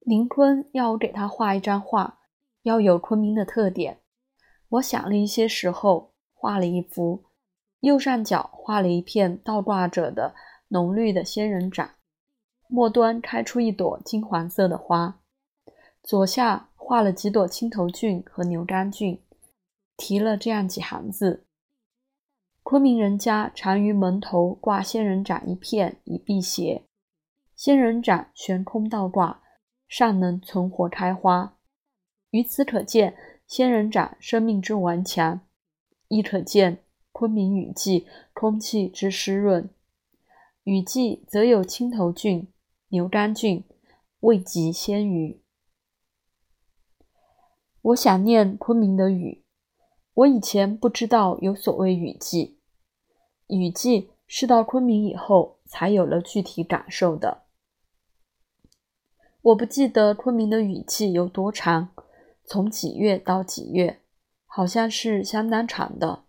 林坤要我给他画一张画，要有昆明的特点。我想了一些时候，画了一幅，右上角画了一片倒挂着的浓绿的仙人掌，末端开出一朵金黄色的花，左下画了几朵青头菌和牛肝菌，提了这样几行字：昆明人家常于门头挂仙人掌一片以辟邪，仙人掌悬空倒挂。尚能存活开花，由此可见仙人掌生命之顽强，亦可见昆明雨季空气之湿润。雨季则有青头菌、牛肝菌，味极鲜鱼。我想念昆明的雨。我以前不知道有所谓雨季，雨季是到昆明以后才有了具体感受的。我不记得昆明的雨季有多长，从几月到几月，好像是相当长的，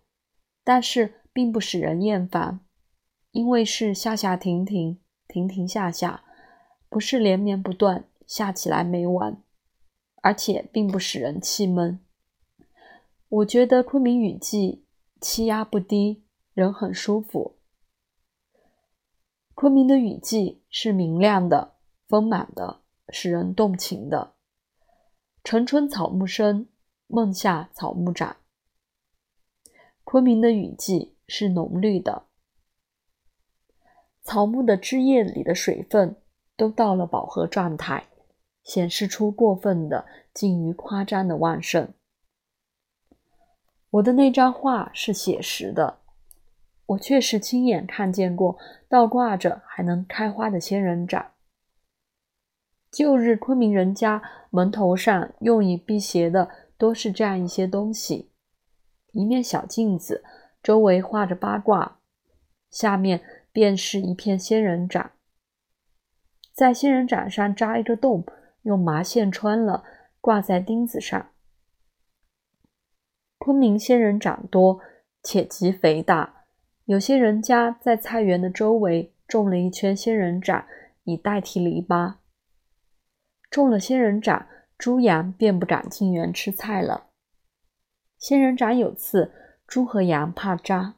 但是并不使人厌烦，因为是下下停停，停停下下，不是连绵不断，下起来没完，而且并不使人气闷。我觉得昆明雨季气压不低，人很舒服。昆明的雨季是明亮的，丰满的。使人动情的，晨春草木深，梦夏草木长。昆明的雨季是浓绿的，草木的枝叶里的水分都到了饱和状态，显示出过分的、近于夸张的旺盛。我的那张画是写实的，我确实亲眼看见过倒挂着还能开花的仙人掌。旧日昆明人家门头上用以辟邪的，多是这样一些东西：一面小镜子，周围画着八卦，下面便是一片仙人掌，在仙人掌上扎一个洞，用麻线穿了，挂在钉子上。昆明仙人掌多，且极肥大，有些人家在菜园的周围种了一圈仙人掌，以代替篱笆。种了仙人掌，猪羊便不敢进园吃菜了。仙人掌有刺，猪和羊怕扎。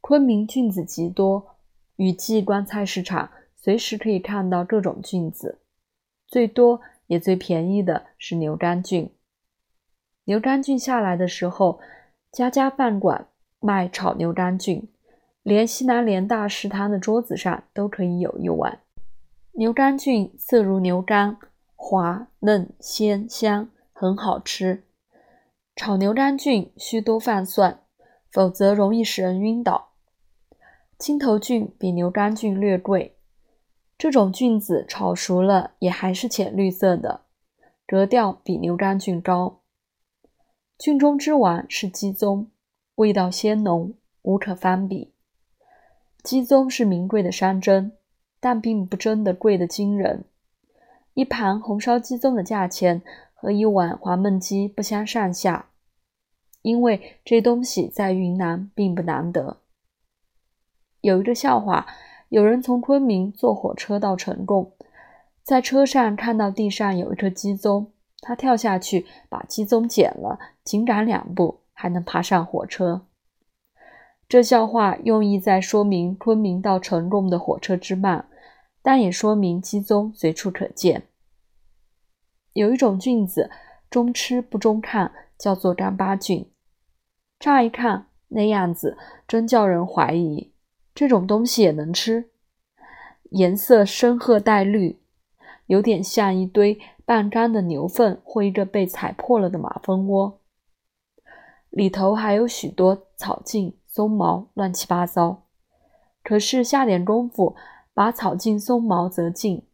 昆明菌子极多，雨季逛菜市场，随时可以看到各种菌子。最多也最便宜的是牛肝菌。牛肝菌下来的时候，家家饭馆卖炒牛肝菌，连西南联大食堂的桌子上都可以有一碗。牛肝菌色如牛肝，滑嫩鲜香，很好吃。炒牛肝菌需多放蒜，否则容易使人晕倒。青头菌比牛肝菌略贵，这种菌子炒熟了也还是浅绿色的，格调比牛肝菌高。菌中之王是鸡枞，味道鲜浓，无可方比。鸡枞是名贵的山珍。但并不真的贵得惊人，一盘红烧鸡枞的价钱和一碗黄焖鸡不相上下，因为这东西在云南并不难得。有一个笑话，有人从昆明坐火车到成贡，在车上看到地上有一颗鸡枞，他跳下去把鸡枞捡了，紧赶两步还能爬上火车。这笑话用意在说明昆明到成贡的火车之慢，但也说明鸡枞随处可见。有一种菌子，中吃不中看，叫做干巴菌。乍一看那样子，真叫人怀疑，这种东西也能吃。颜色深褐带绿，有点像一堆半干的牛粪或一个被踩破了的马蜂窝，里头还有许多草茎。松毛乱七八糟，可是下点功夫，把草茎、松毛择净，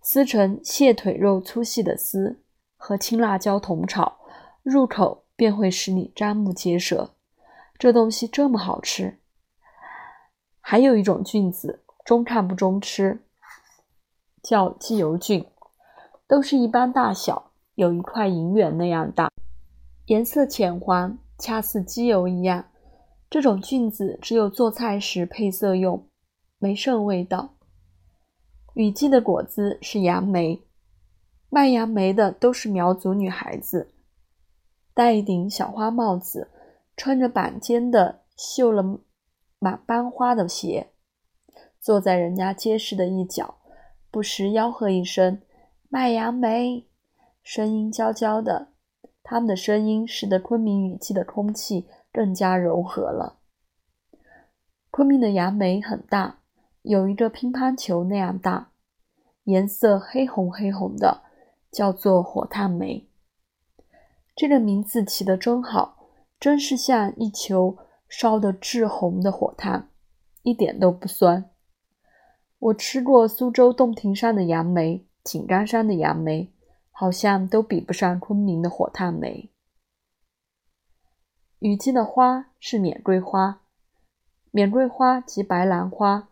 撕成蟹腿肉粗细的丝，和青辣椒同炒，入口便会使你瞠目结舌。这东西这么好吃。还有一种菌子，中看不中吃，叫鸡油菌，都是一般大小，有一块银元那样大，颜色浅黄，恰似鸡油一样。这种菌子只有做菜时配色用，没甚味道。雨季的果子是杨梅，卖杨梅的都是苗族女孩子，戴一顶小花帽子，穿着板尖的绣了满斑花的鞋，坐在人家街市的一角，不时吆喝一声“卖杨梅”，声音娇娇的。他们的声音使得昆明雨季的空气更加柔和了。昆明的杨梅很大，有一个乒乓球那样大，颜色黑红黑红的，叫做火炭梅。这个名字起得真好，真是像一球烧得炙红的火炭，一点都不酸。我吃过苏州洞庭山的杨梅，井冈山的杨梅。好像都比不上昆明的火炭梅。雨季的花是缅桂花，缅桂花即白兰花，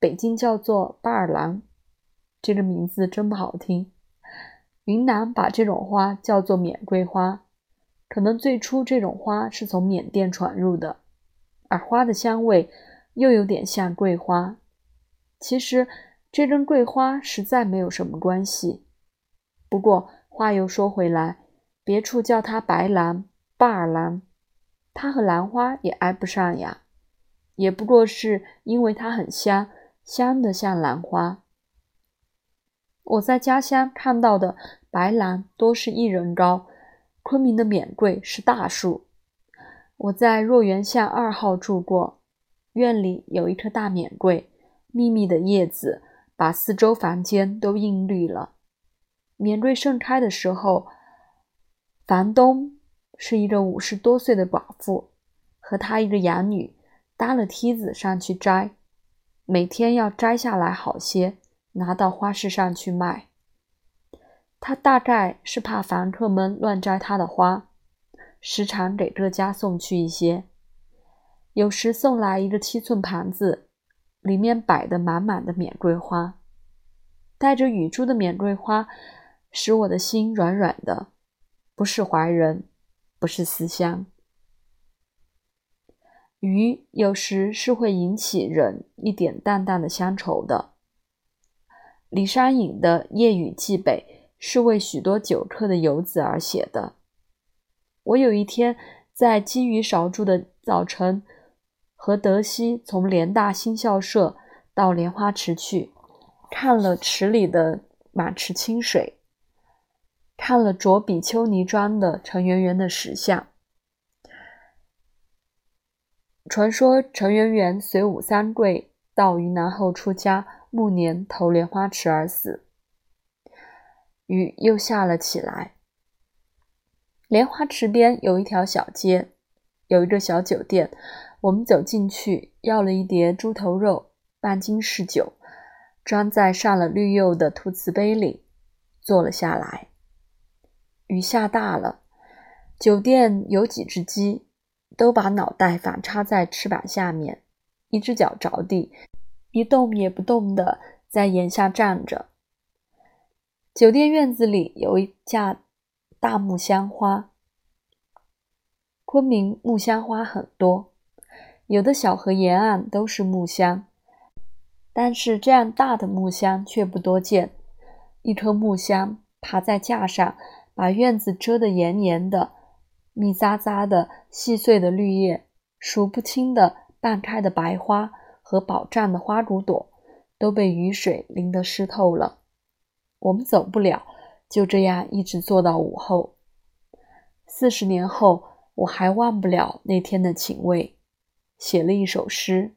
北京叫做巴尔兰，这个名字真不好听。云南把这种花叫做缅桂花，可能最初这种花是从缅甸传入的，而花的香味又有点像桂花。其实这跟桂花实在没有什么关系。不过话又说回来，别处叫它白兰、巴尔兰，它和兰花也挨不上呀。也不过是因为它很香，香的像兰花。我在家乡看到的白兰多是一人高，昆明的缅桂是大树。我在若园巷二号住过，院里有一棵大缅桂，密密的叶子把四周房间都映绿了。缅桂盛开的时候，房东是一个五十多岁的寡妇，和她一个养女搭了梯子上去摘，每天要摘下来好些，拿到花市上去卖。他大概是怕房客们乱摘他的花，时常给各家送去一些，有时送来一个七寸盘子，里面摆的满满的缅桂花，带着雨珠的缅桂花。使我的心软软的，不是怀人，不是思乡。鱼有时是会引起人一点淡淡的乡愁的。李商隐的《夜雨寄北》是为许多久客的游子而写的。我有一天在金鱼少住的早晨，和德西从联大新校舍到莲花池去，看了池里的满池清水。看了着比丘尼装的陈圆圆的石像。传说陈圆圆随武三桂到云南后出家，暮年投莲花池而死。雨又下了起来。莲花池边有一条小街，有一个小酒店。我们走进去，要了一碟猪头肉，半斤是酒，装在上了绿釉的土瓷杯里，坐了下来。雨下大了，酒店有几只鸡，都把脑袋反插在翅膀下面，一只脚着地，一动也不动的在檐下站着。酒店院子里有一架大木香花，昆明木香花很多，有的小河沿岸都是木香，但是这样大的木香却不多见。一棵木香爬在架上。把院子遮得严严的，密匝匝的细碎的绿叶，数不清的半开的白花和饱胀的花骨朵，都被雨水淋得湿透了。我们走不了，就这样一直坐到午后。四十年后，我还忘不了那天的情味，写了一首诗：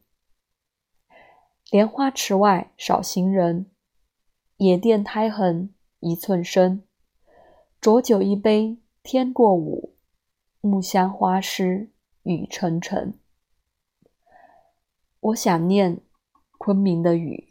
莲花池外少行人，野店苔痕一寸深。浊酒一杯天过午，木香花湿雨沉沉。我想念昆明的雨。